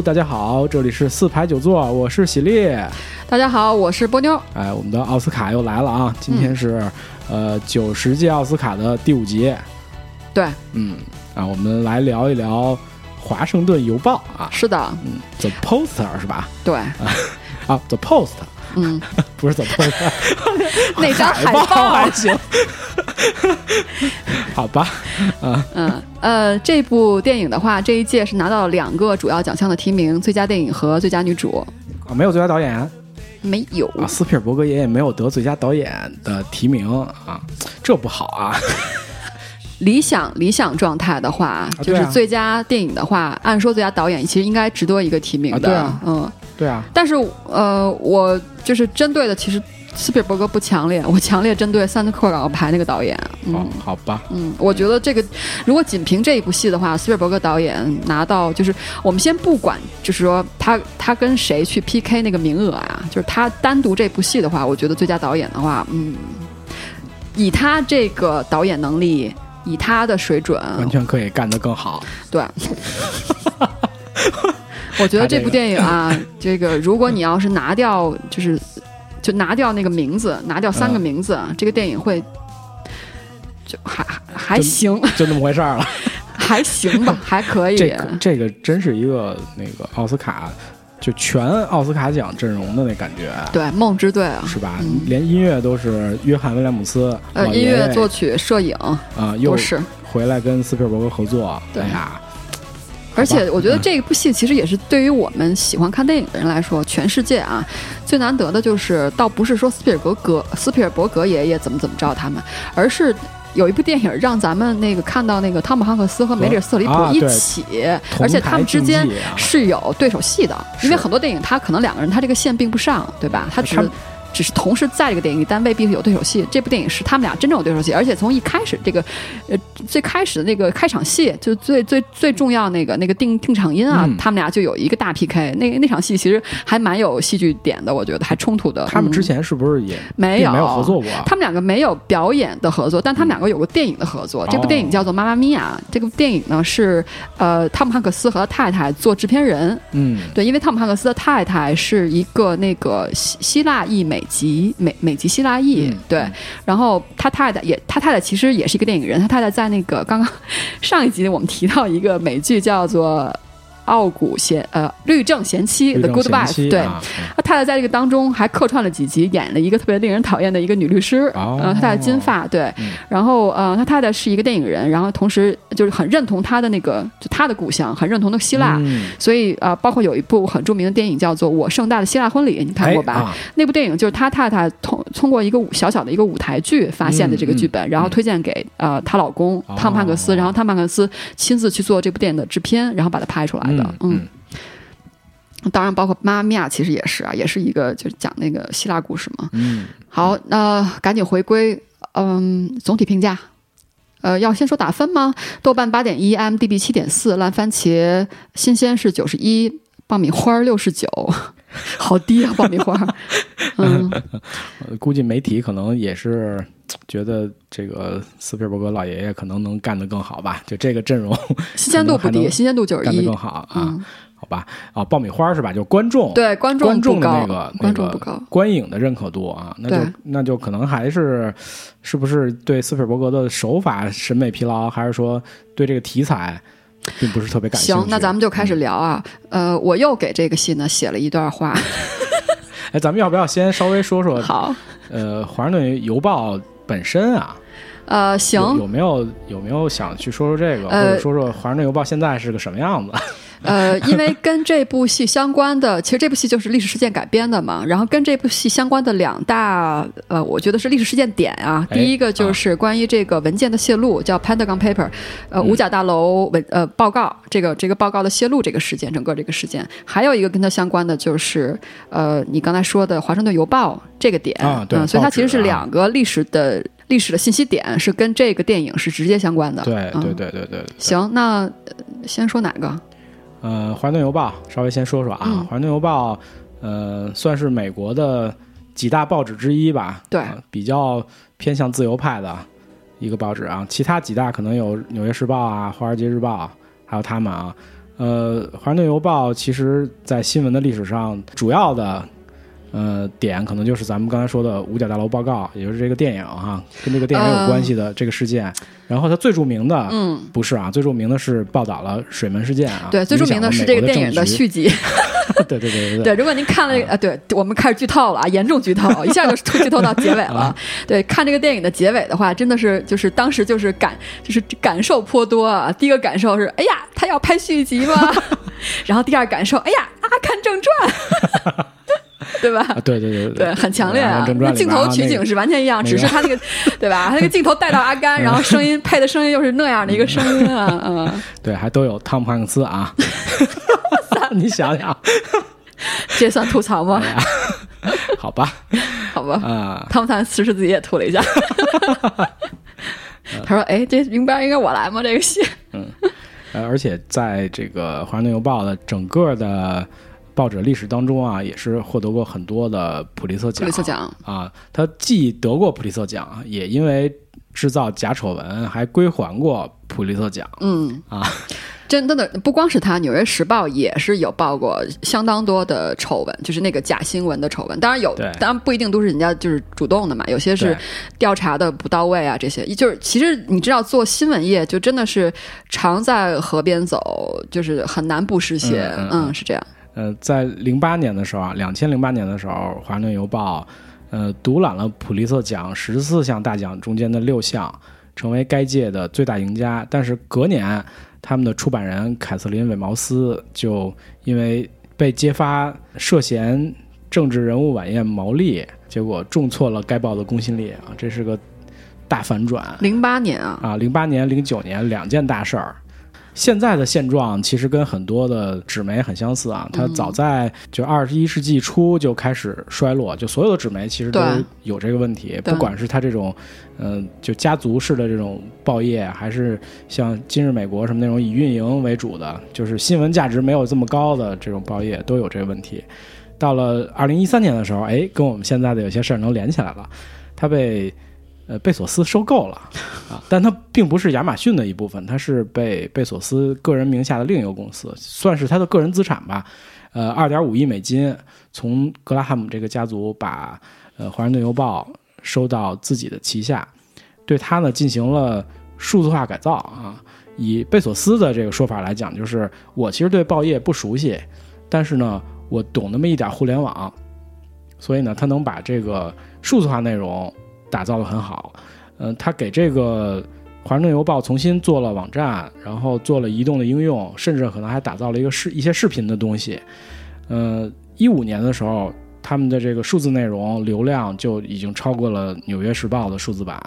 Hello，大家好，这里是四排九座，我是喜力。大家好，我是波妞。哎，我们的奥斯卡又来了啊！今天是、呃九十届奥斯卡的第五集。对，嗯啊，我们来聊一聊《华盛顿邮报》啊，是的，嗯，The Poster 是吧？对，啊，The Post 嗯，不是 The Poster，那张海报。报。还行。好吧，嗯呃，这部电影的话，这一届是拿到了两个主要奖项的提名，最佳电影和最佳女主。啊，没有最佳导演？没有，啊，斯皮尔伯格爷爷没有得最佳导演的提名啊，这不好啊。理想理想状态的话，就是最佳电影的话，按说最佳导演其实应该值得一个提名的，啊对啊。嗯。对啊，但是呃，我就是针对的，其实斯皮尔伯格不强烈，我强烈针对三德克尔排那个导演。嗯、哦，好吧，嗯，我觉得这个如果仅凭这一部戏的话，斯皮尔伯格导演拿到就是我们先不管，就是说他他跟谁去 PK 那个名额啊，就是他单独这部戏的话，我觉得最佳导演的话，嗯，以他这个导演能力，以他的水准，完全可以干得更好。对。我觉得这部电影啊，这个如果你要是拿掉，就是就拿掉那个名字，拿掉三个嗯名字，这个电影会就还还行，就那么回事儿了。还行吧，还可以。这个这个真是一个那个奥斯卡，就全奥斯卡奖阵容的那感觉，对梦之队啊，是吧？嗯连音乐都是约翰威廉姆斯，呃，音乐、作曲、摄影啊、又都是。回来跟斯皮尔伯格合作。对哎呀，而且我觉得嗯这部戏其实也是对于我们喜欢看电影的人来说，全世界啊最难得的就是，倒不是说斯皮尔伯格斯皮尔伯格爷爷怎么怎么着他们，而是。有一部电影让咱们那个看到那个汤姆汉克斯和梅里尔·斯特里普一起，同而且他们之间是有对手戏的，是因为很多电影他可能两个人他这个线并不上，对吧？他只是只是同时在这个电影里，但未必是有对手戏。这部电影是他们俩真正有对手戏，而且从一开始这个，呃，最开始的那个开场戏，就最最最重要那个那个定定场音啊，嗯他们俩就有一个大 PK。那那场戏其实还蛮有戏剧点的，我觉得还冲突的。嗯他们之前是不是也没有没有合作过啊？他们两个没有表演的合作，但他们两个有过电影的合作。这部电影叫做《妈妈咪呀》，这个电影呢是呃汤姆汉克斯和他太太做制片人。嗯，对，因为汤姆汉克斯的太太是一个那个希希腊裔美籍美美籍希腊裔，嗯对，然后他太太也他太太其实也是一个电影人，他太太在那个刚刚上一集我们提到一个美剧叫做。傲骨贤呃律政贤妻律 The Good 贤 Wife，对，他太太在这个当中还客串了几集，演了一个特别令人讨厌的一个女律师。哦呃，他太太金发，对，嗯然后呃，他太太是一个电影人，然后同时就是很认同他的那个就他的故乡，很认同的希腊。嗯所以呃，包括有一部很著名的电影叫做《我盛大的希腊婚礼》，你看过吧？哎啊那部电影就是他太太通通过一个舞小小的一个舞台剧发现的这个剧本，然后推荐给呃她老公哦汤姆汉克斯，然后汤姆汉克斯亲自去做这部电影的制片，然后把它拍出来的。嗯当然包括《妈妈咪呀》其实也是啊，也是一个就是讲那个希腊故事嘛。嗯，好，那、赶紧回归，嗯，总体评价。呃，要先说打分吗？豆瓣八点一，IMDB 七点四，烂番茄新鲜是九十一，爆米花六十九，好低啊，爆米花。嗯，呃估计媒体可能也是觉得这个斯皮尔伯格老爷爷可能能干得更好吧，就这个阵容 新鲜度不低，新鲜度九十一干得更。好啊。嗯，好吧，啊，爆米花是吧？就观众对，观众观众，的那个观众不高。观影的认可度啊，那就那就可能还是是不是对斯皮尔伯格的手法审美疲劳，还是说对这个题材并不是特别感兴趣？行，那咱们就开始聊啊。呃，我又给这个戏呢写了一段话。哎，咱们要不要先稍微说说好，呃《华盛顿邮报》本身啊？呃，行，有有没有有没有想去说说这个，呃或者说说《华盛顿邮报》现在是个什么样子？呃，因为跟这部戏相关的，其实这部戏就是历史事件改编的嘛。然后跟这部戏相关的两大，呃，我觉得是历史事件点啊。哎第一个就是关于这个文件的泄露，叫 Pentagon Paper，呃，嗯五角大楼文呃报告，这个这个报告的泄露这个事件，整个这个事件。还有一个跟它相关的就是，呃，你刚才说的《华盛顿邮报》这个点，啊对嗯，所以它其实是啊两个历史的历史的信息点是跟这个电影是直接相关的。对嗯对对对对。对行，那、呃先说哪个？呃，《华盛顿邮报》稍微先说说啊，嗯华盛顿邮报》呃算是美国的几大报纸之一吧，对呃比较偏向自由派的一个报纸啊。其他几大可能有《纽约时报》啊，《华尔街日报》，还有他们啊。呃，《华盛顿邮报》其实在新闻的历史上主要的呃点，可能就是咱们刚才说的五角大楼报告，也就是这个电影哈，跟这个电影有关系的这个事件。然后它最著名的，嗯，不是啊，最著名的是报道了水门事件啊。对，最著名的是这个电影的续集。对对对对对。如果您看了啊，对我们开始剧透了啊，严重剧透，一下就剧透到结尾了。对，看这个电影的结尾的话，真的是就是当时就是感就是感受颇多啊。第一个感受是，哎呀，他要拍续集吗？然后第二感受，哎呀，《阿甘正传》。对吧？对对对对，很强烈啊！那镜头取景是完全一样，只是他那个，对吧？他那个镜头带到阿甘，然后声音配的声音又是那样的一个声音啊，嗯，对，还都有汤姆汉克斯啊，你想想，这算吐槽吗？好吧，好吧，啊，汤姆汉克斯是自己也吐了一下，他说：“哎，这应该应该我来吗？这个戏？”嗯，呃，而且在这个《华盛顿邮报》的整个的。报纸历史当中啊，也是获得过很多的普利策奖。普利策奖啊，他既得过普利策奖，也因为制造假丑闻还归还过普利策奖。嗯啊，真的的不光是他，《纽约时报》也是有报过相当多的丑闻，就是那个假新闻的丑闻。当然有，当然不一定都是人家就是主动的嘛，有些是调查的不到位啊。这些就是其实你知道，做新闻业就真的是常在河边走，就是很难不湿鞋。嗯，是这样。呃，在零八年的时候啊，两千零八年的时候，《华盛顿邮报》呃独揽了普利策奖十四项大奖中间的六项，成为该届的最大赢家。但是隔年，他们的出版人凯瑟琳·韦茅斯就因为被揭发涉嫌政治人物晚宴牟利，结果重挫了该报的公信力啊，这是个大反转。零八年啊啊，零八年、零九年两件大事儿。现在的现状其实跟很多的纸媒很相似啊，它早在就二十一世纪初就开始衰落，就所有的纸媒其实都有这个问题，不管是它这种，嗯，就家族式的这种报业，还是像今日美国什么那种以运营为主的，就是新闻价值没有这么高的这种报业，都有这个问题。到了二零一三年的时候，哎，跟我们现在的有些事儿能连起来了，它被。呃，贝索斯收购了啊，但它并不是亚马逊的一部分，它是被贝索斯个人名下的另一个公司，算是他的个人资产吧。呃，二点五亿美金从格拉汉姆这个家族把呃《华盛顿邮报》收到自己的旗下，对它呢进行了数字化改造啊。以贝索斯的这个说法来讲，就是我其实对报业不熟悉，但是呢，我懂那么一点互联网，所以呢，他能把这个数字化内容。打造的很好，嗯，他给这个《华盛顿邮报》重新做了网站，然后做了移动的应用，甚至可能还打造了一个视一些视频的东西。呃，一五年的时候，他们的这个数字内容流量就已经超过了《纽约时报》的数字版，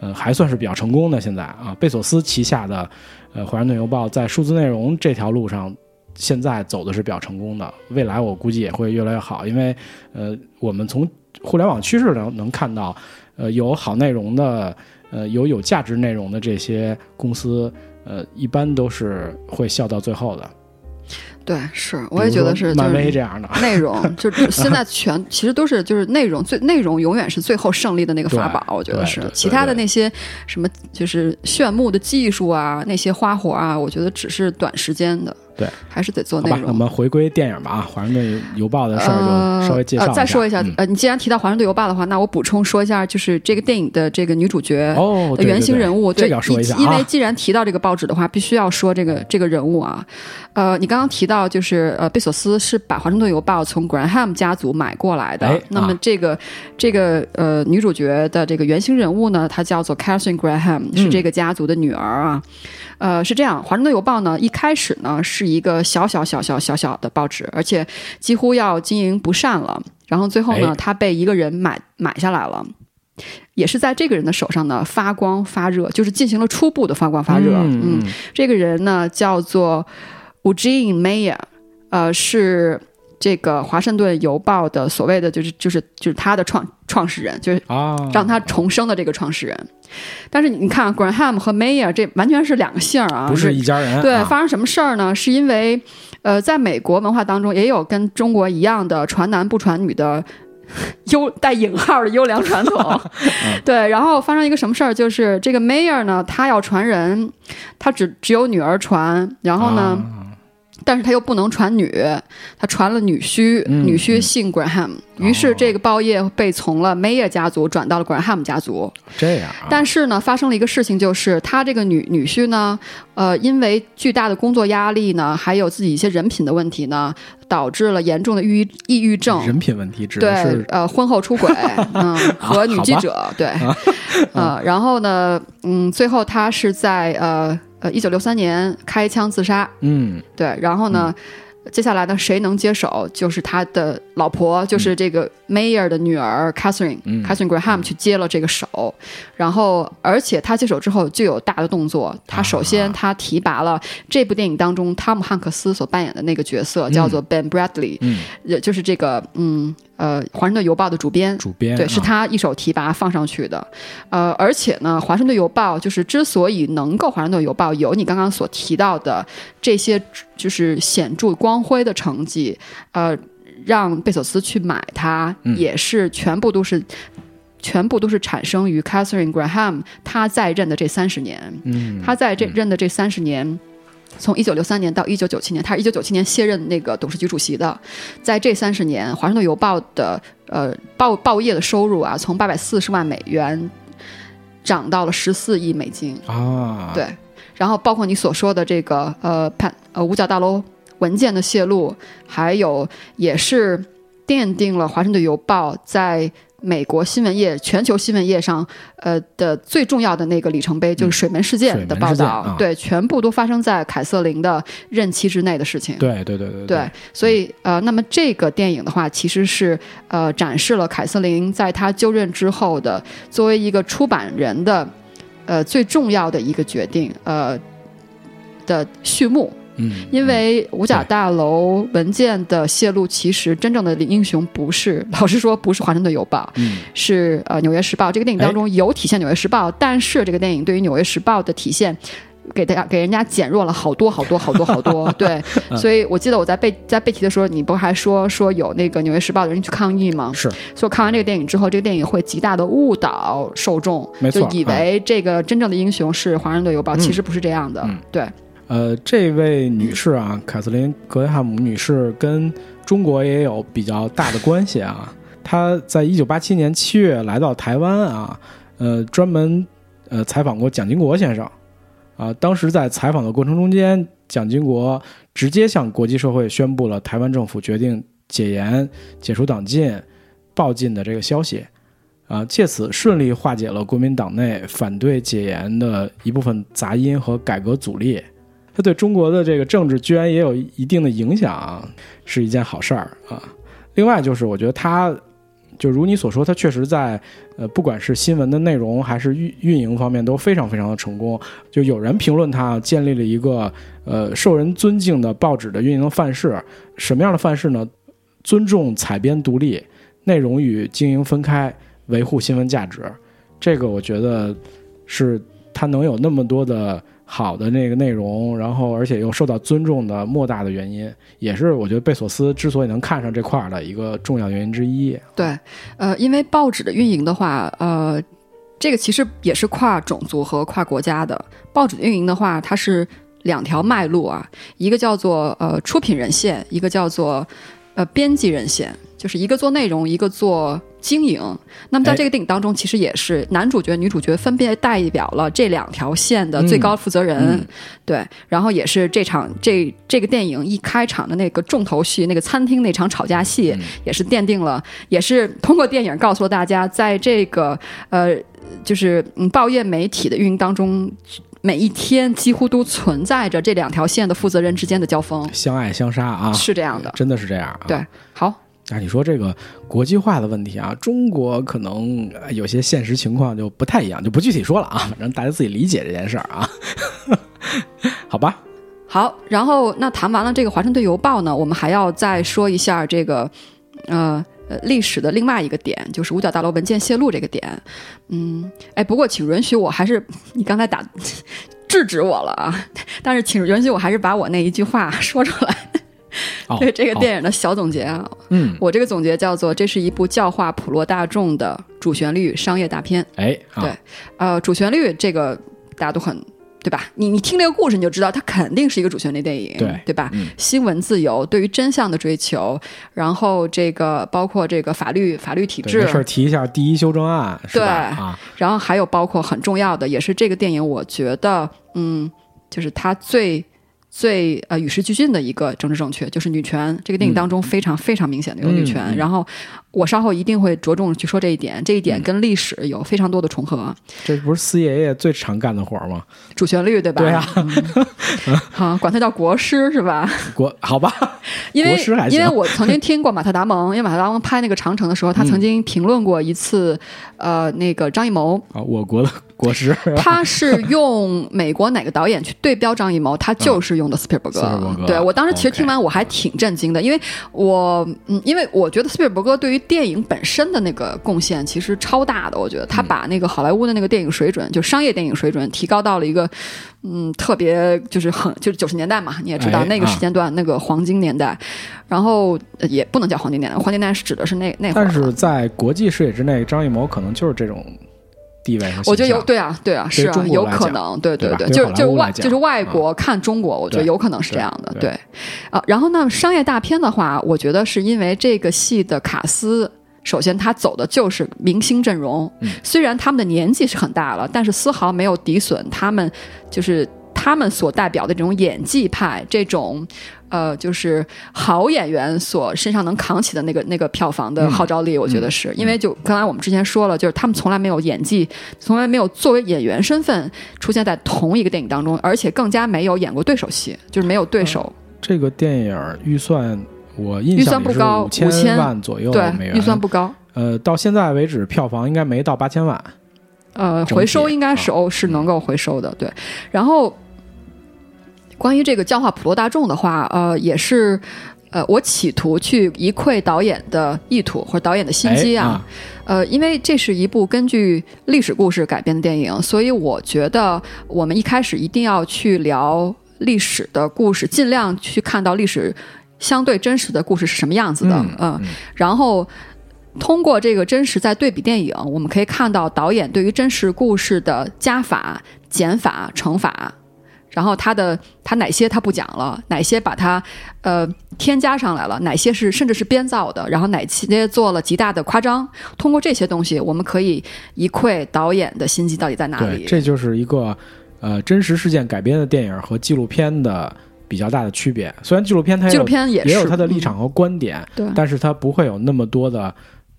呃，还算是比较成功的。现在啊，贝索斯旗下的呃《华盛顿邮报》在数字内容这条路上，现在走的是比较成功的。未来我估计也会越来越好，因为呃，我们从互联网趋势能能看到。呃，有好内容的，呃，有有价值内容的这些公司，呃，一般都是会笑到最后的。对，是，我也觉得是漫威这样的内容，就是现在全其实都是就是内容最内容永远是最后胜利的那个法宝，我觉得是。其他的那些什么就是炫目的技术啊，那些花活啊，我觉得只是短时间的。对，还是得做内容。我们回归电影吧啊，《华盛顿邮报》的事儿就稍微介绍。再说一下，呃，你既然提到《华盛顿邮报》的话，那我补充说一下，就是这个电影的这个女主角哦，原型人物，这要说一下因为既然提到这个报纸的话，必须要说这个这个人物啊。呃，你刚刚提到就是呃，贝索斯是把《华盛顿邮报》从 Graham 家族买过来的。那么这个这个呃女主角的这个原型人物呢，她叫做 Catherine Graham，是这个家族的女儿啊。呃，是这样，《华盛顿邮报》呢，一开始呢是一个小小小小小小的报纸，而且几乎要经营不善了。然后最后呢，它被一个人买买下来了，也是在这个人的手上呢发光发热，就是进行了初步的发光发热。嗯，这个人呢叫做 Eugene Mayer，呃，是这个《华盛顿邮报》的所谓的就是就是就是他的创创始人，就是啊让他重生的这个创始人。但是你看，Graham 和 Mayer 这完全是两个姓儿啊，不是一家人。对，发生什么事儿呢？是因为，呃，在美国文化当中也有跟中国一样的传男不传女的优带引号的优良传统。对，然后发生一个什么事儿？就是这个 Mayer 呢，他要传人，他只只有女儿传，然后呢，但是他又不能传女，他传了女婿，女婿姓 Graham，于是这个报业被从了 Mayer 家族转到了 Graham 家族。这样，但是呢，发生了一个事情，就是他这个女女婿呢，呃，因为巨大的工作压力呢，还有自己一些人品的问题呢，导致了严重的抑郁抑郁症。人品问题，对，呃，婚后出轨，嗯，和女记者，对，呃，然后呢，嗯，最后他是在呃。呃，一九六三年开枪自杀。嗯，对，然后呢，接下来呢，谁能接手？就是他的老婆，就是这个 Mayer 的女儿 Catherine，Catherine Graham 去接了这个手。然后，而且他接手之后就有大的动作。他首先他提拔了这部电影当中汤姆汉克斯所扮演的那个角色，叫做 Ben Bradley，也就是这个嗯。呃，《华盛顿邮报》的主编，主编对，是他一手提拔放上去的。呃，而且呢，《华盛顿邮报》就是之所以能够《华盛顿邮报》有你刚刚所提到的这些就是显著光辉的成绩，呃，让贝索斯去买它，也是全部都是全部都是产生于 Catherine Graham 他在任的这三十年。嗯，他在这任的这三十年。从一九六三年到一九九七年，他是一九九七年卸任那个董事局主席的。在这三十年，《华盛顿邮报》的呃报报业的收入啊，从八百四十万美元涨到了十四亿美金啊。对，然后包括你所说的这个呃判呃五角大楼文件的泄露，还有也是奠定了《华盛顿邮报》在。美国新闻业、全球新闻业上，呃的最重要的那个里程碑就是水门事件的报道，对，全部都发生在凯瑟琳的任期之内的事情。对对对对对。所以呃，那么这个电影的话，其实是呃展示了凯瑟琳在她就任之后的作为一个出版人的呃最重要的一个决定呃的序幕。嗯，因为五角大楼文件的泄露，其实真正的英雄不是，老实说不是《华盛顿邮报》，是呃《纽约时报》。这个电影当中有体现《纽约时报》，但是这个电影对于《纽约时报》的体现，给大家给人家减弱了好多好多好多好多。对，所以我记得我在背在背题的时候，你不还说说有那个《纽约时报》的人去抗议吗？是，所以看完这个电影之后，这个电影会极大的误导受众，就以为这个真正的英雄是《华盛顿邮报》，其实不是这样的。对。呃，这位女士啊，凯瑟琳·格雷汉姆女士跟中国也有比较大的关系啊。她在一九八七年七月来到台湾啊，呃，专门呃采访过蒋经国先生啊。当时在采访的过程中间，蒋经国直接向国际社会宣布了台湾政府决定解严、解除党禁、报禁的这个消息啊，借此顺利化解了国民党内反对解严的一部分杂音和改革阻力。他对中国的这个政治居然也有一定的影响，是一件好事儿啊。另外就是，我觉得他就如你所说，他确实在呃，不管是新闻的内容还是运运营方面都非常非常的成功。就有人评论他建立了一个呃受人尊敬的报纸的运营范式。什么样的范式呢？尊重采编独立，内容与经营分开，维护新闻价值。这个我觉得是他能有那么多的。好的那个内容，然后而且又受到尊重的莫大的原因，也是我觉得贝索斯之所以能看上这块儿的一个重要原因之一。对，呃，因为报纸的运营的话，呃，这个其实也是跨种族和跨国家的。报纸运营的话，它是两条脉络啊，一个叫做呃出品人线，一个叫做呃编辑人线，就是一个做内容，一个做。经营，那么在这个电影当中，其实也是男主角、女主角分别代表了这两条线的最高负责人，对，然后也是这场这这个电影一开场的那个重头戏，那个餐厅那场吵架戏，也是奠定了，也是通过电影告诉了大家，在这个呃，就是嗯报业媒体的运营当中，每一天几乎都存在着这两条线的负责人之间的交锋，相爱相杀啊，是这样的，真的是这样，啊。对，好。那你说这个国际化的问题啊，中国可能有些现实情况就不太一样，就不具体说了啊，让大家自己理解这件事儿啊，好吧？好，然后那谈完了这个《华盛顿邮报》呢，我们还要再说一下这个呃呃历史的另外一个点，就是五角大楼文件泄露这个点。嗯，哎，不过请允许我还是你刚才打 制止我了啊，但是请允许我还是把我那一句话说出来。对这个电影的小总结啊，嗯，我这个总结叫做：这是一部教化普罗大众的主旋律商业大片。哎，对，呃，主旋律这个大家都很对吧？你你听这个故事，你就知道它肯定是一个主旋律电影，对对吧？嗯新闻自由，对于真相的追求，然后这个包括这个法律法律体制对没，事儿提一下第一修正案？对啊，然后还有包括很重要的，也是这个电影，我觉得，嗯，就是它最最呃与时俱进的一个政治正确，就是女权。这个电影当中非常非常明显的有女权。然后我稍后一定会着重去说这一点，这一嗯点跟历史有非常多的重合。这不是四爷爷最常干的活儿吗？主旋律对吧？对啊嗯好，管他叫国师是吧？国好吧，因为国师还行因为我曾经听过马特达蒙，因为马特达蒙拍那个《长城》的时候，他曾经评论过一次，呃，那个张艺谋，啊，我国的 他是用美国哪个导演去对标张艺谋，他就是用的斯皮尔伯格。斯皮尔伯格对我当时其实听完我还挺震惊的，因为我嗯，因为我觉得斯皮尔伯格对于电影本身的那个贡献其实超大的，我觉得他把那个好莱坞的那个电影水准，就商业电影水准提高到了一个嗯特别就是很 就是九十年代嘛，你也知道、哎那个时间段、那个黄金年代，然后呃也不能叫黄金年代，黄金年代是指的是那那会儿但。是在国际视野之内，张艺谋可能就是这种地位和我觉得有对啊，对啊，是啊，有可能，对对，对就是就是外就是外国看中国，我觉得有可能是这样的，对对啊。然后呢，商业大片的话，我觉得是因为这个戏的卡斯。首先，他走的就是明星阵容，嗯虽然他们的年纪是很大了，但是丝毫没有抵损他们就是他们所代表的这种演技派，这种呃，就是好演员所身上能扛起的那个那个票房的号召力，我觉得是、因为就刚才我们之前说了，就是他们从来没有演技，从来没有作为演员身份出现在同一个电影当中，而且更加没有演过对手戏，就是没有对手。这个电影预算，我印预算不高五5000万左右对预算不高。呃，到现在为止票房应该没到八千万。呃，回收应该是啊哦，是能够回收的，对。然后关于这个教化普罗大众的话，呃，也是呃，我企图去一窥导演的意图或者导演的心机哎啊。呃，因为这是一部根据历史故事改编的电影，所以我觉得我们一开始一定要去聊历史的故事，尽量去看到历史相对真实的故事是什么样子的，嗯嗯。然后。通过这个真实再对比电影，我们可以看到导演对于真实故事的加法、减法、乘法，然后他的他哪些他不讲了，哪些把它呃添加上来了，哪些是甚至是编造的，然后哪些做了极大的夸张。通过这些东西，我们可以一窥导演的心机到底在哪对，里。这就是一个呃真实事件改编的电影和纪录片的比较大的区别。虽然纪录片它也纪有录片也也有它的立场和观点，对但是它不会有那么多的，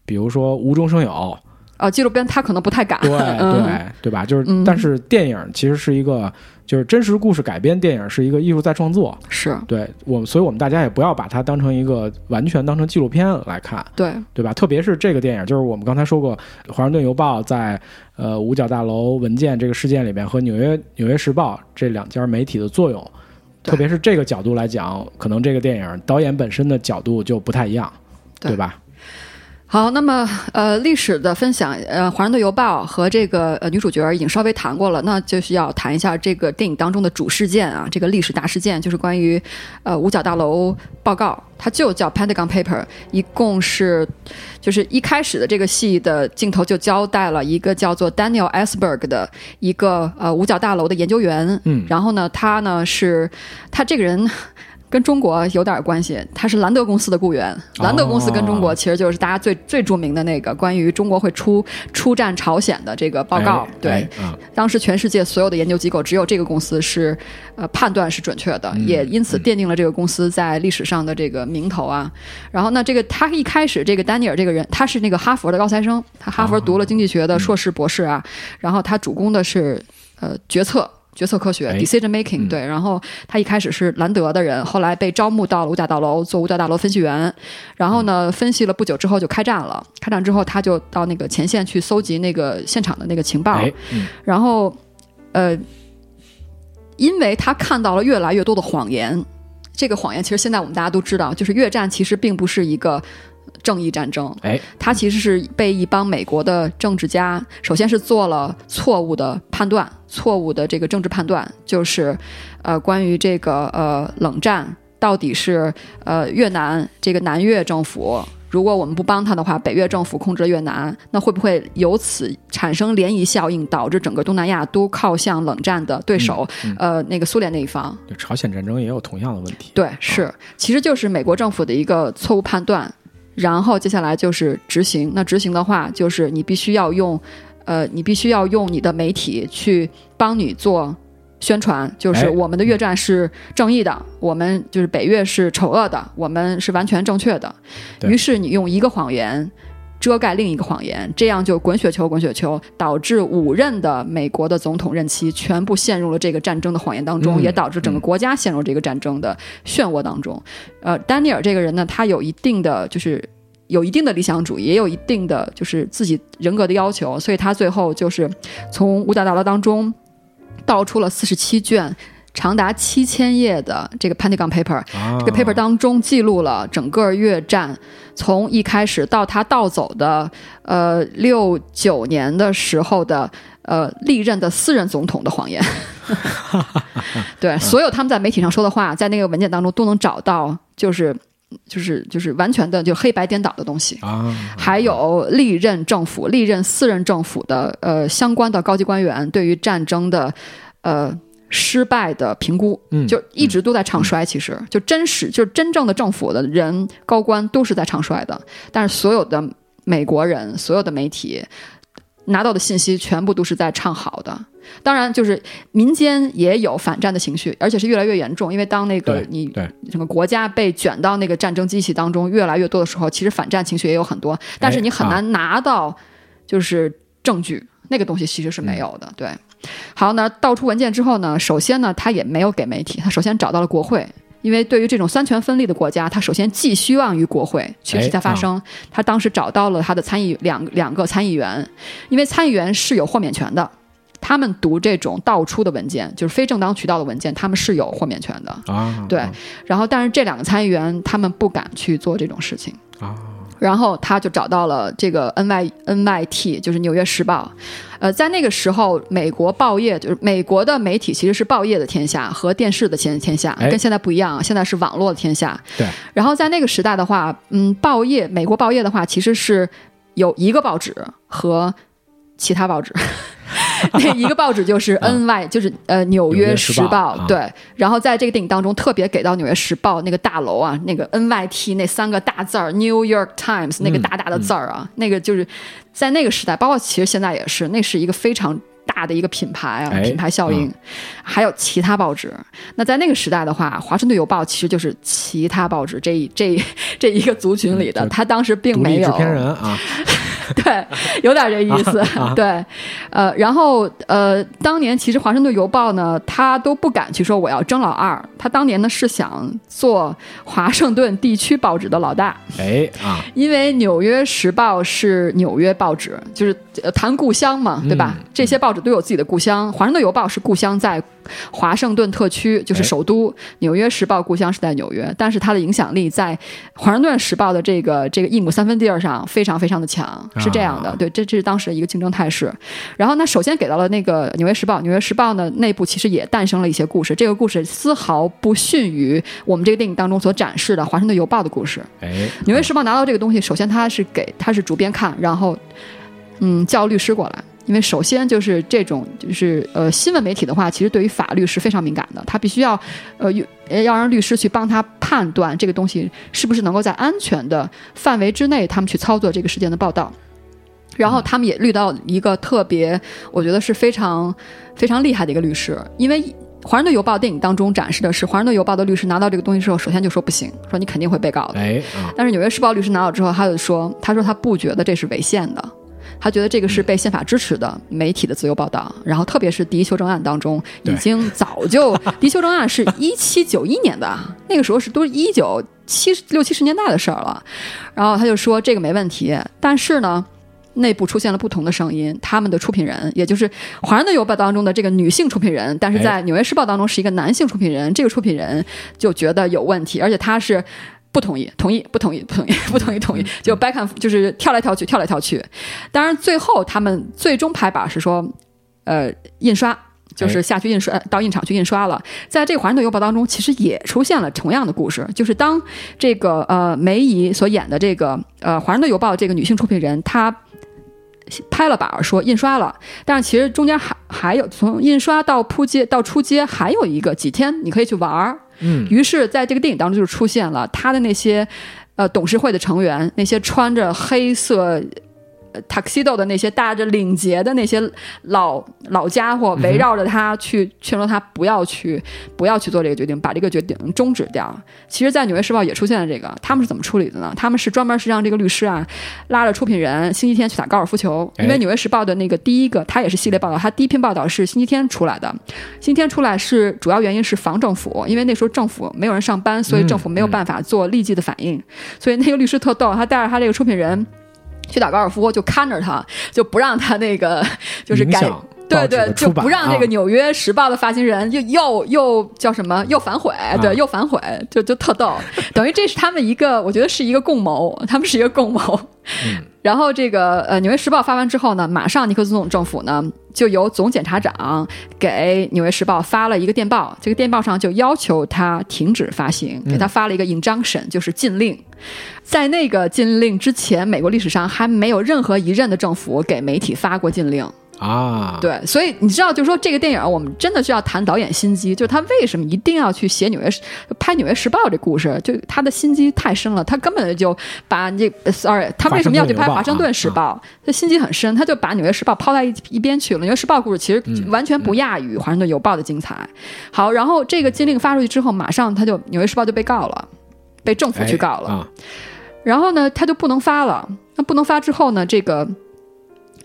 比如说无中生有，呃，纪录片他可能不太敢。对嗯对对吧？就是，嗯但是电影其实是一个，就是真实故事改编电影是一个艺术再创作。是对我们，所以我们大家也不要把它当成一个完全当成纪录片来看，对对吧？特别是这个电影，就是我们刚才说过，《华盛顿邮报》在呃五角大楼文件这个事件里面和纽约《纽约时报》这两家媒体的作用，特别是这个角度来讲，可能这个电影导演本身的角度就不太一样，对对吧？好，那么呃，历史的分享，呃，《华盛顿邮报》和这个呃女主角已经稍微谈过了，那就是要谈一下这个电影当中的主事件啊，这个历史大事件，就是关于呃五角大楼报告，它就叫 Pentagon Paper，一共是就是一开始的这个戏的镜头就交代了一个叫做 Daniel Ellsberg 的一个呃五角大楼的研究员，嗯然后呢，他呢是他这个人。跟中国有点关系，他是兰德公司的雇员。兰德公司跟中国其实就是大家最最著名的那个关于中国会出出战朝鲜的这个报告。哎对，当时全世界所有的研究机构，只有这个公司是呃判断是准确的，嗯也因此奠定了这个公司在历史上的这个名头啊。然后呢，这个他一开始这个丹尼尔这个人，他是那个哈佛的高材生，他哈佛读了经济学的硕士、博士啊，然后他主攻的是呃决策。决策科学哎。（decision making）、嗯。对，然后他一开始是兰德的人，后来被招募到了五角大楼做五角大楼分析员，然后呢，分析了不久之后就开战了。开战之后，他就到那个前线去搜集那个现场的那个情报，然后，呃，因为他看到了越来越多的谎言，这个谎言其实现在我们大家都知道，就是越战其实并不是一个正义战争，哎，它其实是被一帮美国的政治家，首先是做了错误的判断，错误的这个政治判断，就是呃关于这个呃冷战到底是呃越南这个南越政府。如果我们不帮他的话，北越政府控制了越南，那会不会由此产生涟漪效应，导致整个东南亚都靠向冷战的对手，呃，那个苏联那一方？对，朝鲜战争也有同样的问题。对，是，其实就是美国政府的一个错误判断，然后接下来就是执行。那执行的话，就是你必须要用，呃，你必须要用你的媒体去帮你做。宣传就是我们的越战是正义的，我们就是北越是丑恶的，我们是完全正确的。于是你用一个谎言遮盖另一个谎言，这样就滚雪球滚雪球，导致五任的美国的总统任期全部陷入了这个战争的谎言当中，也导致整个国家陷入这个战争的漩涡当中。呃，丹尼尔这个人呢，他有一定的就是有一定的理想主义，也有一定的就是自己人格的要求，所以他最后就是从五角大楼当中。道出了四十七卷，长达七千页的这个 Pentagon Paper，这个 paper 当中记录了整个越战从一开始到他盗走的呃六九年的时候的呃历任的四任总统的谎言。对，所有他们在媒体上说的话，在那个文件当中都能找到，就是就是就是完全的就黑白颠倒的东西啊。还有历任政府、历任四任政府的呃相关的高级官员对于战争的。呃，失败的评估，就一直都在唱衰。其实，就真实，就是真正的政府的人高官都是在唱衰的。但是，所有的美国人，所有的媒体拿到的信息，全部都是在唱好的。当然，就是民间也有反战的情绪，而且是越来越严重。因为当那个你整个国家被卷到那个战争机器当中越来越多的时候，其实反战情绪也有很多。但是你很难拿到就是证据，那个东西其实是没有的。对。好，那盗出文件之后呢？首先呢，他也没有给媒体，他首先找到了国会，因为对于这种三权分立的国家，他首先寄希望于国会去替他发声。他当时找到了他的参议两两个参议员，因为参议员是有豁免权的，他们读这种盗出的文件，就是非正当渠道的文件，他们是有豁免权的啊。对，然后但是这两个参议员他们不敢去做这种事情啊。然后他就找到了这个 N Y N Y T，就是《纽约时报》。呃，在那个时候，美国报业就是美国的媒体其实是报业的天下和电视的天天下，跟现在不一样，现在是网络的天下。对。然后在那个时代的话，嗯，报业美国报业的话，其实是有一个报纸和其他报纸。那一个报纸就是 N Y，就是呃《纽约时报》对。然后在这个电影当中，特别给到《纽约时报》那个大楼啊，那个 N Y T 那三个大字儿，New York Times 那个大大的字儿啊，那个就是在那个时代，包括其实现在也是，那是一个非常大的一个品牌啊，品牌效应。还有其他报纸，那在那个时代的话，《华盛顿邮报》其实就是其他报纸这这 这一个族群里的，他当时并没有。人啊。对，有点这意思。对，呃，然后呃，当年其实《华盛顿邮报》呢，他都不敢去说我要争老二。他当年呢是想做华盛顿地区报纸的老大。哎啊，因为《纽约时报》是纽约报纸，就是谈故乡嘛，对吧？这些报纸都有自己的故乡，《华盛顿邮报》是故乡在。华盛顿特区就是首都，《纽约时报》故乡是在纽约，但是它的影响力在《华盛顿时报》的这个这个一亩三分地儿上非常非常的强，是这样的。对，这这是当时的一个竞争态势。然后，那首先给到了那个《纽约时报》，《纽约时报》呢内部其实也诞生了一些故事，这个故事丝毫不逊于我们这个电影当中所展示的《华盛顿邮报》的故事。哎，《纽约时报》拿到这个东西，首先他是给他是主编看，然后嗯叫律师过来。因为首先就是这种就是呃新闻媒体的话，其实对于法律是非常敏感的，他必须要呃要让律师去帮他判断这个东西是不是能够在安全的范围之内，他们去操作这个事件的报道。然后他们也遇到一个特别，我觉得是非常非常厉害的一个律师，因为《华盛顿邮报》电影当中展示的是《华盛顿邮报》的律师拿到这个东西之后，首先就说不行，说你肯定会被告的。哎，但是《纽约时报》律师拿到之后，他就说，他说他不觉得这是违宪的。他觉得这个是被宪法支持的媒体的自由报道，然后特别是第一修正案当中，已经早就 第一修正案是一七九一年的，那个时候是都一九七六七十年代的事儿了。然后他就说这个没问题，但是呢，内部出现了不同的声音，他们的出品人，也就是《华盛顿邮报》当中的这个女性出品人，但是在《纽约时报》当中是一个男性出品人，这个出品人就觉得有问题，而且他是。不同意，同意，不同意，不同意，不同意，同意，就 back and 就是跳来跳去，跳来跳去。当然，最后他们最终拍板是说，呃，印刷就是下去印刷到印厂去印刷了。在这个《华盛顿邮报》当中，其实也出现了同样的故事，就是当这个呃梅姨所演的这个呃《华盛顿邮报》这个女性出品人，她拍了板儿说印刷了，但是其实中间还还有从印刷到铺街到出街还有一个几天你可以去玩儿。嗯，于是在这个电影当中就出现了他的那些呃董事会的成员，那些穿着黑色。Tuxedo 的那些大着领结的那些老老家伙围绕着他去劝说他不要去不要去做这个决定，把这个决定终止掉。其实，在《纽约时报》也出现了这个，他们是怎么处理的呢？他们是专门是让这个律师啊拉着出品人星期天去打高尔夫球，因为《纽约时报》的那个第一个，他也是系列报道，他第一篇报道是星期天出来的。星期天出来是主要原因是防政府，因为那时候政府没有人上班，所以政府没有办法做立即的反应。所以那个律师特逗，他带着他这个出品人。去打高尔夫就看着他，就不让他那个就是改，对对，就不让这个《纽约时报》的发行人又又又叫什么又反悔，对，又反悔，就就特逗，等于这是他们一个，我觉得是一个共谋，他们是一个共谋。然后这个呃，《纽约时报》发完之后呢，马上尼克松总统政府呢就由总检察长给《纽约时报》发了一个电报，这个电报上就要求他停止发行，给他发了一个 injunction，就是禁令。在那个禁令之前，美国历史上还没有任何一任的政府给媒体发过禁令。啊，对，所以你知道，就是说这个电影，我们真的需要谈导演心机，就是他为什么一定要去写纽约拍《纽约时报》这故事，就他的心机太深了，他根本就把这，sorry，他为什么要去拍《华盛顿时报》？他心机很深，他就把《纽约时报》抛在一一边去了。《纽约时报》故事其实完全不亚于《华盛顿邮报》的精彩。好，然后这个禁令发出去之后，马上他就《纽约时报》就被告了，被政府去告了。然后呢，他就不能发了。那不能发之后呢，这个。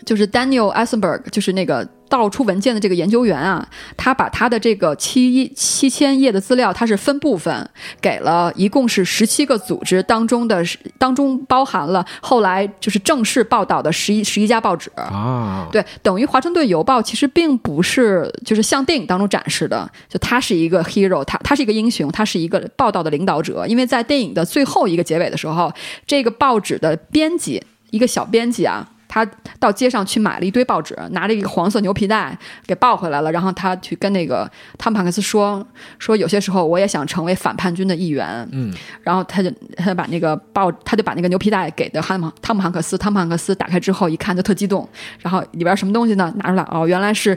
就是 Daniel Eisenberg，就是那个盗出文件的这个研究员啊，他把他的这个七七千页的资料，他是分部分给了，一共是十七个组织当中的，当中包含了后来就是正式报道的十一十一家报纸啊，对，等于华盛顿邮报其实并不是就是像电影当中展示的，就他是一个 hero，他他是一个英雄，他是一个报道的领导者，因为在电影的最后一个结尾的时候，这个报纸的编辑，一个小编辑啊。他到街上去买了一堆报纸，拿着一个黄色牛皮袋给抱回来了。然后他去跟那个汤姆汉克斯说：“说有些时候我也想成为反叛军的一员。”嗯，然后他就他就把那个报，他就把那个牛皮袋给的汉姆汤姆汉克斯。汤姆汉克斯打开之后一看就特激动，然后里边什么东西呢？拿出来哦，原来是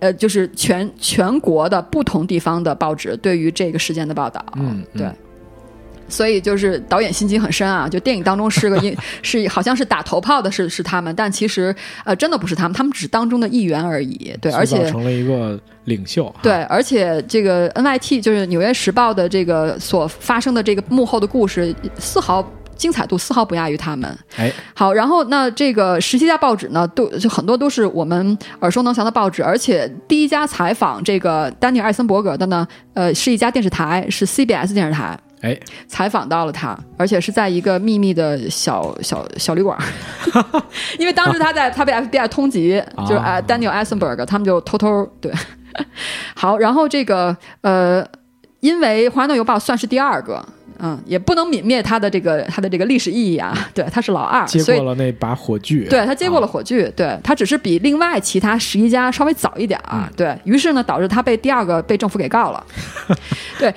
呃，就是全全国的不同地方的报纸对于这个事件的报道。嗯，对。所以就是导演心机很深啊！就电影当中是个一 是好像是打头炮的是是他们，但其实呃真的不是他们，他们只是当中的一员而已。对，而且成了一个领袖。对，而且这个 NYT 就是《纽约时报》的这个所发生的这个幕后的故事，丝毫精彩度丝毫不亚于他们。哎，好，然后那这个十七家报纸呢，都就很多都是我们耳熟能详的报纸，而且第一家采访这个丹尼尔·艾森伯格的呢，呃，是一家电视台，是 CBS 电视台。哎，采访到了他，而且是在一个秘密的小小小旅馆，因为当时他在他被 FBI 通缉，就是啊 Daniel Eisenberg，他们就偷偷对，好，然后这个呃，因为《华盛顿邮报》算是第二个。嗯，也不能泯灭他的这个他的这个历史意义啊。对，他是老二，接过了那把火炬。对他接过了火炬，对他只是比另外其他十一家稍微早一点儿。对于是呢，导致他被第二个被政府给告了。对，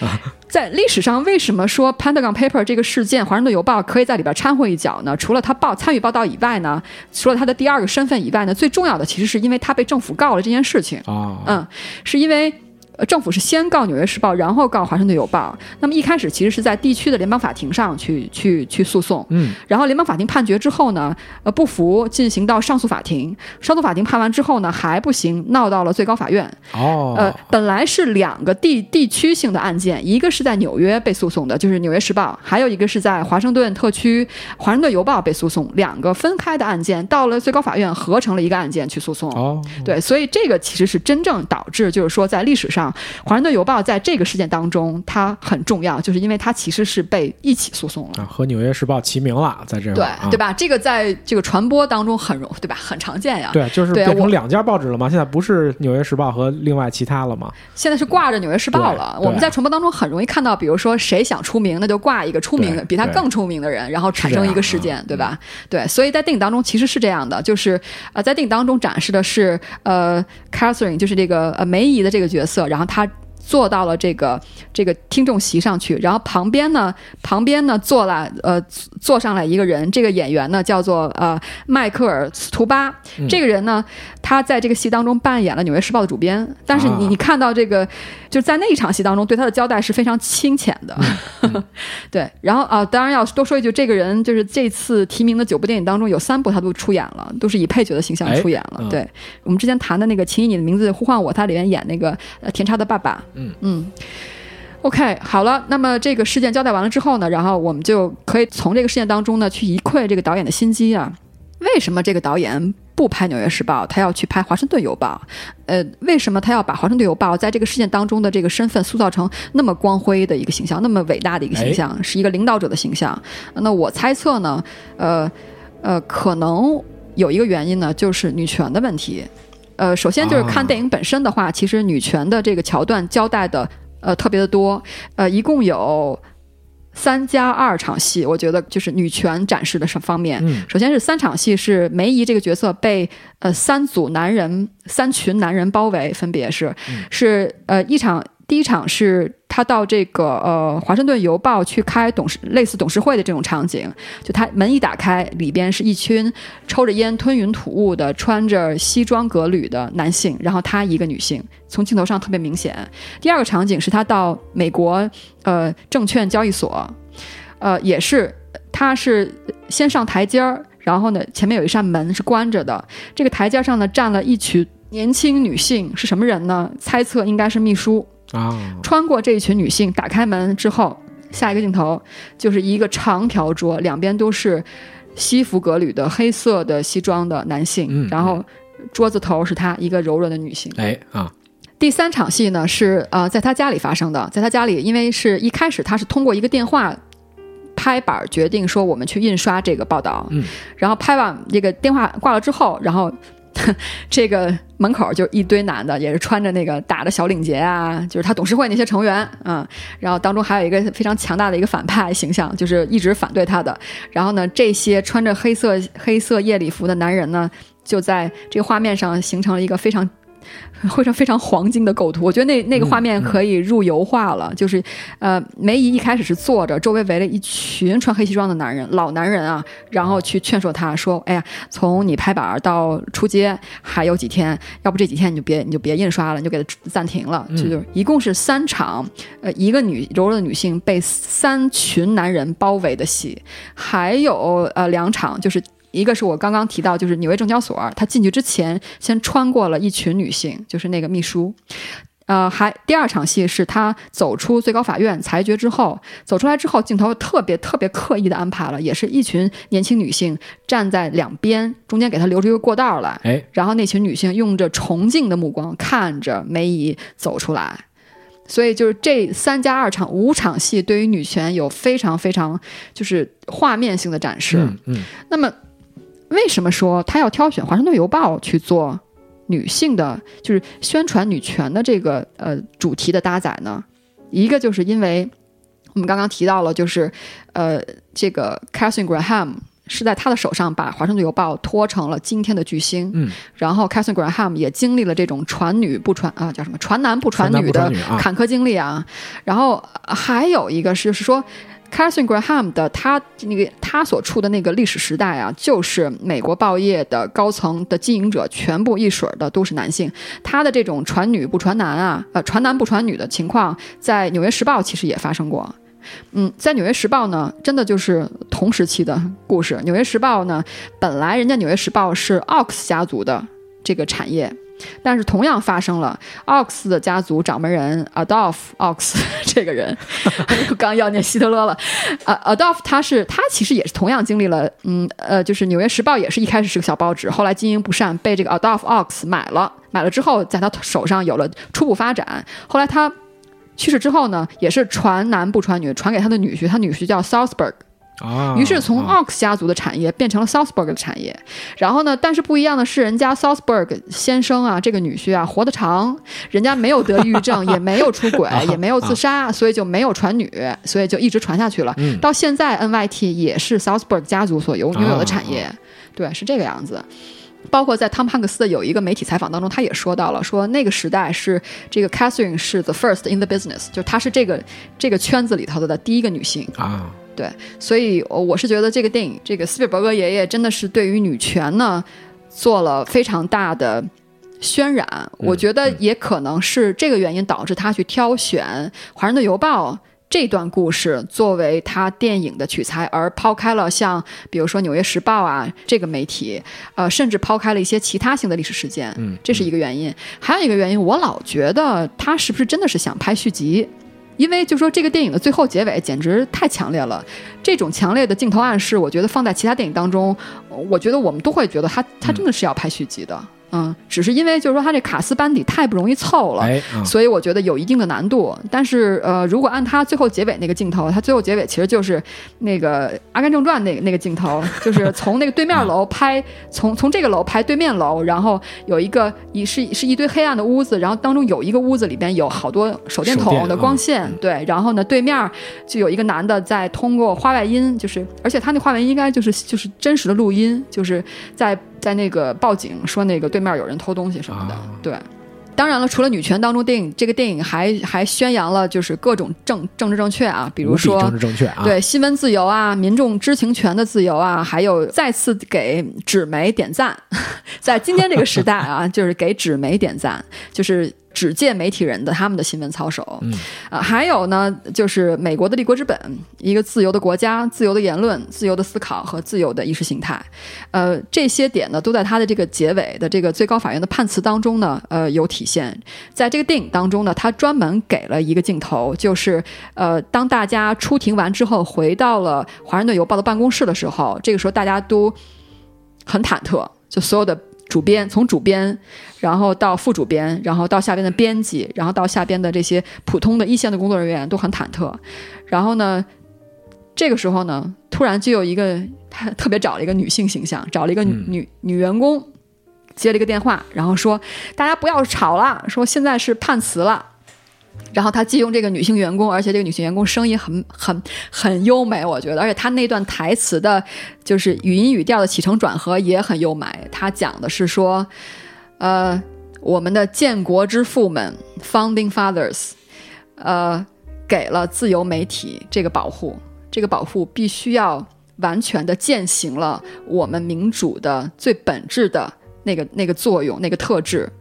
在历史上为什么说 Pentagon Paper 这个事件，华盛顿邮报可以在里边掺和一脚呢？除了他报参与报道以外呢，除了他的第二个身份以外呢，最重要的其实是因为他被政府告了这件事情啊。嗯，是因为。政府是先告《纽约时报》，然后告《华盛顿邮报》。那么一开始其实是在地区的联邦法庭上去去去诉讼，嗯，然后联邦法庭判决之后呢，呃，不服，进行到上诉法庭。上诉法庭判完之后呢，还不行，闹到了最高法院。哦，呃，本来是两个地地区性的案件，一个是在纽约被诉讼的，就是《纽约时报》，还有一个是在华盛顿特区《华盛顿邮报》被诉讼，两个分开的案件到了最高法院合成了一个案件去诉讼。哦，对，所以这个其实是真正导致，就是说在历史上。上，《华盛顿邮报》在这个事件当中它很重要，就是因为它其实是被一起诉讼了，和《纽约时报》齐名了，在这对对吧？这个在这个传播当中很容对吧？很常见呀。对，就是变成两家报纸了吗？现在不是《纽约时报》和另外其他了吗？现在是挂着《纽约时报》了。我们在传播当中很容易看到，比如说谁想出名，那就挂一个出名的比他更出名的人，然后产生一个事件，对吧？对，所以在电影当中其实是这样的，就是呃，在电影当中展示的是呃，Catherine 就是这个呃梅姨的这个角色，然后她。坐到了这个这个听众席上去，然后旁边呢，旁边呢坐了呃坐上来一个人，这个演员呢叫做呃迈克尔·斯图巴，这个人呢他在这个戏当中扮演了《纽约时报》的主编，但是你你看到这个就在那一场戏当中对他的交代是非常清浅的，对，然后啊当然要多说一句，这个人就是这次提名的九部电影当中有三部他都出演了，都是以配角的形象出演了，对我们之前谈的那个《请以你的名字呼唤我》，他里面演那个呃田叉的爸爸。嗯。嗯，OK，好了，那么这个事件交代完了之后呢，然后我们就可以从这个事件当中呢去一窥这个导演的心机啊。为什么这个导演不拍《纽约时报》，他要去拍《华盛顿邮报》？呃，为什么他要把《华盛顿邮报》在这个事件当中的这个身份塑造成那么光辉的一个形象，那么伟大的一个形象，是一个领导者的形象？那我猜测呢，呃呃，可能有一个原因呢，就是女权的问题。呃，首先就是看电影本身的话，其实女权的这个桥段交代的呃特别的多，呃，一共有三加二场戏，我觉得就是女权展示的上方面。首先是三场戏是梅姨这个角色被呃三组男人、三群男人包围，分别是是呃一场。第一场是他到这个呃华盛顿邮报去开董事类似董事会的这种场景，就他门一打开，里边是一群抽着烟吞云吐雾的穿着西装革履的男性，然后他一个女性，从镜头上特别明显。第二个场景是他到美国呃证券交易所，呃也是他是先上台阶儿，然后呢前面有一扇门是关着的，这个台阶上呢站了一群年轻女性，是什么人呢？猜测应该是秘书。啊！穿过这一群女性，打开门之后，下一个镜头就是一个长条桌，两边都是西服革履的黑色的西装的男性，然后桌子头是他一个柔软的女性。哎啊！第三场戏呢是呃在他家里发生的，在他家里，因为是一开始他是通过一个电话拍板决定说我们去印刷这个报道，嗯，然后拍完这个电话挂了之后，然后。这个门口就一堆男的，也是穿着那个打着小领结啊，就是他董事会那些成员啊。然后当中还有一个非常强大的一个反派形象，就是一直反对他的。然后呢，这些穿着黑色黑色夜礼服的男人呢，就在这个画面上形成了一个非常。绘成非常黄金的构图，我觉得那那个画面可以入油画了。就是，呃，梅姨一开始是坐着，周围围了一群穿黑西装的男人，老男人啊，然后去劝说他说：“哎呀，从你拍板到出街还有几天，要不这几天你就别你就别印刷了，你就给他暂停了。”就就一共是三场，呃，一个女柔弱的女性被三群男人包围的戏，还有呃两场就是。一个是我刚刚提到，就是纽约证交所，他进去之前先穿过了一群女性，就是那个秘书。呃，还第二场戏是他走出最高法院裁决之后，走出来之后，镜头特别特别刻意的安排了，也是一群年轻女性站在两边，中间给他留出一个过道来。哎，然后那群女性用着崇敬的目光看着梅姨走出来。所以就是这三加二场五场戏，对于女权有非常非常就是画面性的展示。嗯，那么。为什么说他要挑选《华盛顿邮报》去做女性的，就是宣传女权的这个呃主题的搭载呢？一个就是因为我们刚刚提到了，就是呃，这个 Catherine Graham 是在他的手上把《华盛顿邮报》拖成了今天的巨星。嗯，然后 Catherine Graham 也经历了这种传女不传啊，叫什么传男不传女的坎坷经历啊。然后还有一个是，就是说。Catherine Graham 的他那个他所处的那个历史时代啊，就是美国报业的高层的经营者全部一水的都是男性。他的这种传女不传男啊，呃，传男不传女的情况，在《纽约时报》其实也发生过。嗯，在《纽约时报》呢，真的就是同时期的故事。《纽约时报》呢，本来人家《纽约时报》是奥克斯家族的这个产业，但是同样发生了奥克斯的家族掌门人 Adolf 奥克斯这个人，刚要念希特勒了。呃，Adolf 他是他其实也是同样经历了，嗯呃，就是《纽约时报》也是一开始是个小报纸，后来经营不善，被这个 Adolf 奥克斯买了，买了之后在他手上有了初步发展。后来他去世之后呢，也是传男不传女，传给他的女婿，他女婿叫 Salzburg。啊，于是从奥克斯家族的产业变成了 Southberg 的产业，然后呢，但是不一样的是，人家 Southberg 先生啊，这个女婿啊，活得长，人家没有得抑郁症，也没有出轨，也没有自杀，所以就没有传女，所以就一直传下去了。到现在，NYT 也是 Southberg 家族所拥拥有的产业，对，是这个样子。包括在汤姆汉克斯的有一个媒体采访当中，他也说到了，说那个时代是这个 Catherine 是 the first in the business，就她是这个这个圈子里头的第一个女性。啊。对，所以我是觉得这个电影，这个斯皮尔伯格爷爷真的是对于女权呢做了非常大的渲染。我觉得也可能是这个原因导致他去挑选《华盛顿邮报》这段故事作为他电影的取材，而抛开了像比如说《纽约时报》啊这个媒体，呃，甚至抛开了一些其他性的历史事件。嗯，这是一个原因。还有一个原因，我老觉得他是不是真的是想拍续集？因为就说这个电影的最后结尾简直太强烈了，这种强烈的镜头暗示，我觉得放在其他电影当中，我觉得我们都会觉得他他真的是要拍续集的。嗯，只是因为就是说他这卡斯班底太不容易凑了，所以我觉得有一定的难度。但是呃，如果按他最后结尾那个镜头，他最后结尾其实就是那个《阿甘正传》那个那个镜头，就是从那个对面楼拍，从从这个楼拍对面楼，然后有一个一是是一堆黑暗的屋子，然后当中有一个屋子里边有好多手电筒的光线，对，然后呢对面就有一个男的在通过话外音，就是而且他那画外音应该就是就是真实的录音，就是在。在那个报警说那个对面有人偷东西什么的，对。当然了，除了女权当中，电影这个电影还还宣扬了就是各种政政治正确啊，比如说政治正确啊，对新闻自由啊，民众知情权的自由啊，还有再次给纸媒点赞，在今天这个时代啊，就是给纸媒点赞，就是。只见媒体人的他们的新闻操守，嗯，啊，还有呢，就是美国的立国之本，一个自由的国家，自由的言论，自由的思考和自由的意识形态，呃，这些点呢，都在他的这个结尾的这个最高法院的判词当中呢，呃，有体现。在这个电影当中呢，他专门给了一个镜头，就是呃，当大家出庭完之后，回到了《华盛顿邮报》的办公室的时候，这个时候大家都很忐忑，就所有的。主编从主编，然后到副主编，然后到下边的编辑，然后到下边的这些普通的一线的工作人员都很忐忑。然后呢，这个时候呢，突然就有一个他 特别找了一个女性形象，找了一个女女员工接了一个电话，然后说：“大家不要吵了，说现在是判词了。”然后他既用这个女性员工，而且这个女性员工声音很很很优美，我觉得，而且他那段台词的，就是语音语调的起承转合也很优美。他讲的是说，呃，我们的建国之父们 （Founding Fathers），呃，给了自由媒体这个保护，这个保护必须要完全的践行了我们民主的最本质的那个那个作用、那个特质，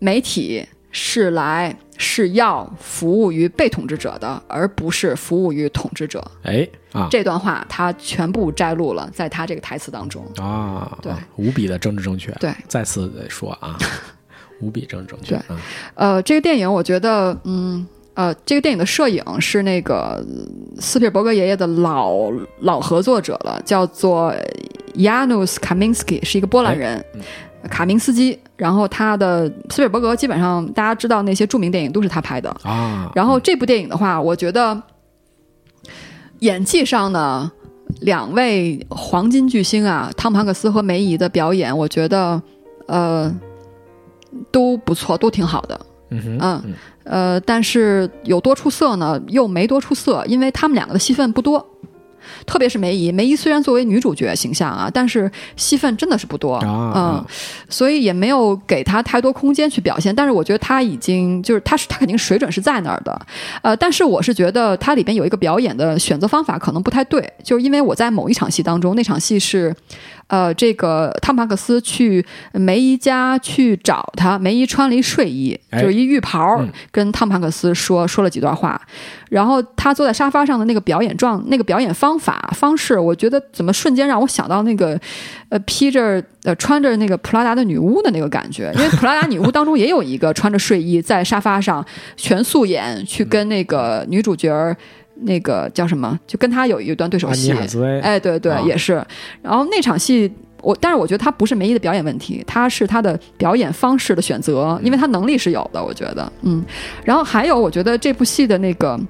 媒体。是来是要服务于被统治者的，而不是服务于统治者。哎啊，这段话他全部摘录了，在他这个台词当中啊。对，无比的政治正确。对，再次得说啊，无比政治正确。对，呃，这个电影我觉得，嗯呃，这个电影的摄影是那个斯皮尔伯格爷爷的老老合作者了，叫做 Janusz Kaminski，是一个波兰人。卡明斯基，然后他的斯皮尔伯格基本上大家知道那些著名电影都是他拍的啊。然后这部电影的话，我觉得演技上呢，两位黄金巨星啊，汤姆汉克斯和梅姨的表演，我觉得呃都不错，都挺好的。嗯嗯呃，但是有多出色呢？又没多出色，因为他们两个的戏份不多。特别是梅姨，梅姨虽然作为女主角形象啊，但是戏份真的是不多，嗯，所以也没有给她太多空间去表现。但是我觉得她已经就是她是她肯定水准是在那儿的，呃，但是我是觉得她里边有一个表演的选择方法可能不太对，就是因为我在某一场戏当中，那场戏是呃，这个汤姆汉克斯去梅姨家去找他，梅姨穿了一睡衣，就是一浴袍，跟汤姆汉克斯说说了几段话。然后他坐在沙发上的那个表演状，那个表演方法方式，我觉得怎么瞬间让我想到那个，呃，披着呃穿着那个普拉达的女巫的那个感觉，因为普拉达女巫当中也有一个穿着睡衣在沙发上全素颜去跟那个女主角那个叫什么，就跟他有一段对手戏。哎，对对，也是。然后那场戏。我，但是我觉得他不是梅姨的表演问题，他是他的表演方式的选择，因为他能力是有的，我觉得，嗯。然后还有，我觉得这部戏的那个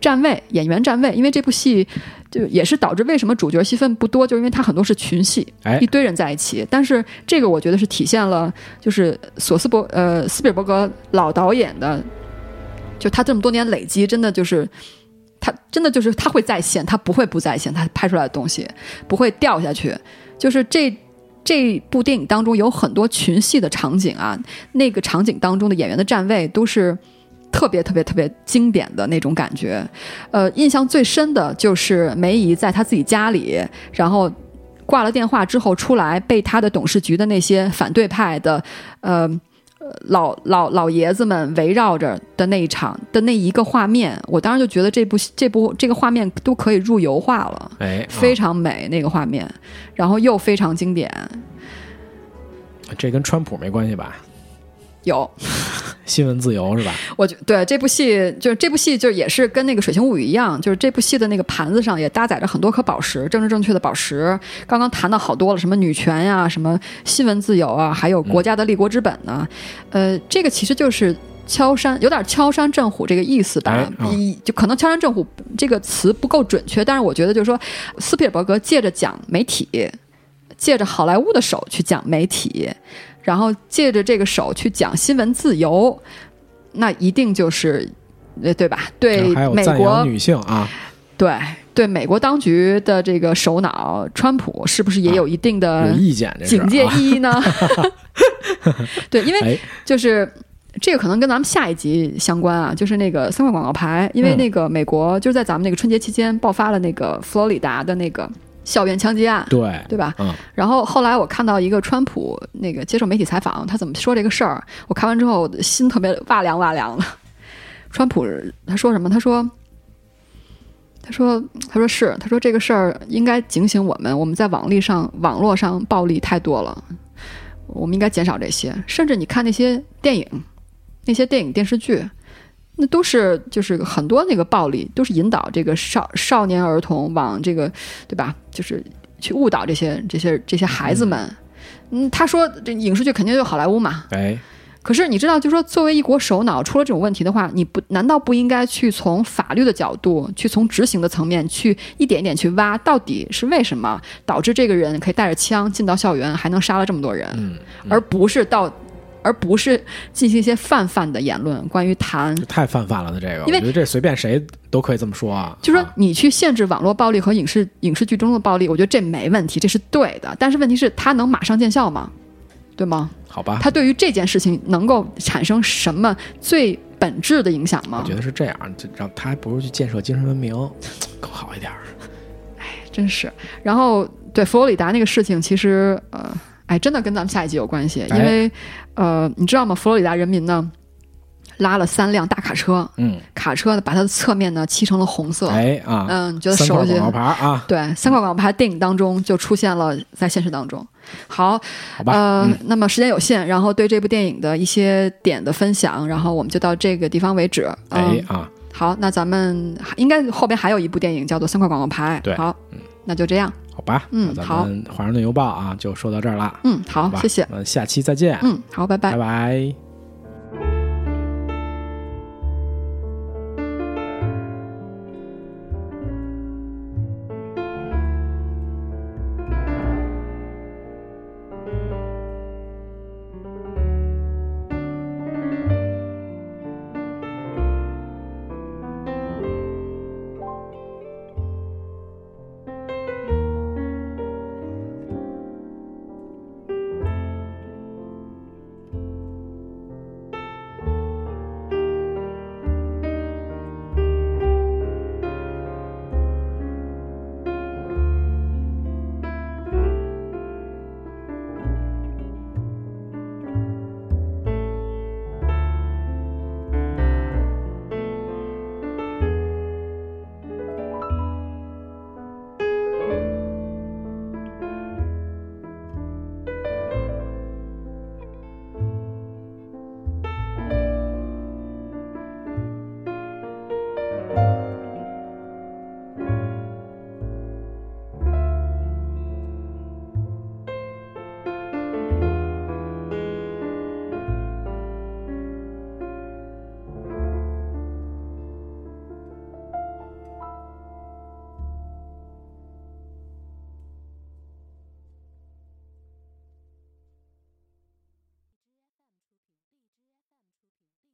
站位，演员站位，因为这部戏就也是导致为什么主角戏份不多，就是因为他很多是群戏，一堆人在一起。但是这个我觉得是体现了，就是索斯伯呃斯皮尔伯格老导演的，就他这么多年累积，真的就是他真的就是他会在线，他不会不在线，他拍出来的东西不会掉下去。就是这这部电影当中有很多群戏的场景啊，那个场景当中的演员的站位都是特别特别特别经典的那种感觉。呃，印象最深的就是梅姨在她自己家里，然后挂了电话之后出来，被她的董事局的那些反对派的呃。老老老爷子们围绕着的那一场的那一个画面，我当时就觉得这部这部这个画面都可以入油画了，哎，非常美那个画面，然后又非常经典。这跟川普没关系吧？有。新闻自由是吧？我觉对这部戏，就是这部戏，就也是跟那个《水形物语》一样，就是这部戏的那个盘子上也搭载着很多颗宝石，政治正确的宝石。刚刚谈到好多了，什么女权呀，什么新闻自由啊，还有国家的立国之本呢？呃，这个其实就是敲山，有点敲山震虎这个意思吧？就可能敲山震虎这个词不够准确，但是我觉得就是说，斯皮尔伯格借着讲媒体，借着好莱坞的手去讲媒体。然后借着这个手去讲新闻自由，那一定就是，呃，对吧？对美国女性啊，对对美国当局的这个首脑川普是不是也有一定的意见？警戒意义呢？对，因为就是这个可能跟咱们下一集相关啊，就是那个三块广告牌，因为那个美国就是在咱们那个春节期间爆发了那个佛罗里达的那个。校园枪击案，对对吧？嗯。然后后来我看到一个川普那个接受媒体采访，他怎么说这个事儿？我看完之后心特别哇凉哇凉的。川普他说什么？他说，他说，他说是，他说这个事儿应该警醒我们，我们在网力上网络上暴力太多了，我们应该减少这些。甚至你看那些电影，那些电影电视剧。那都是就是很多那个暴力，都是引导这个少少年儿童往这个，对吧？就是去误导这些这些这些孩子们。嗯，他说这影视剧肯定就好莱坞嘛。哎，可是你知道，就说作为一国首脑，出了这种问题的话，你不难道不应该去从法律的角度，去从执行的层面去一点一点去挖，到底是为什么导致这个人可以带着枪进到校园，还能杀了这么多人，嗯而不是到。而不是进行一些泛泛的言论，关于谈太泛泛了的这个，我觉得这随便谁都可以这么说啊。就说你去限制网络暴力和影视影视剧中的暴力，我觉得这没问题，这是对的。但是问题是，它能马上见效吗？对吗？好吧，它对于这件事情能够产生什么最本质的影响吗？我觉得是这样，让他还不如去建设精神文明更好一点。哎，真是。然后对佛罗里达那个事情，其实呃。哎，真的跟咱们下一集有关系，因为，呃，你知道吗？佛罗里达人民呢，拉了三辆大卡车，嗯，卡车呢把它的侧面呢漆成了红色，哎啊，嗯，觉得熟悉，广告牌啊，对，三块广告牌，电影当中就出现了，在现实当中。好，好吧，呃，那么时间有限，然后对这部电影的一些点的分享，然后我们就到这个地方为止。哎啊，好，那咱们应该后边还有一部电影叫做《三块广告牌》，对，好，那就这样。好吧，嗯，好，华盛顿邮报啊，就说到这儿了。嗯，好，谢谢，我们下期再见。嗯，好，拜拜，拜拜。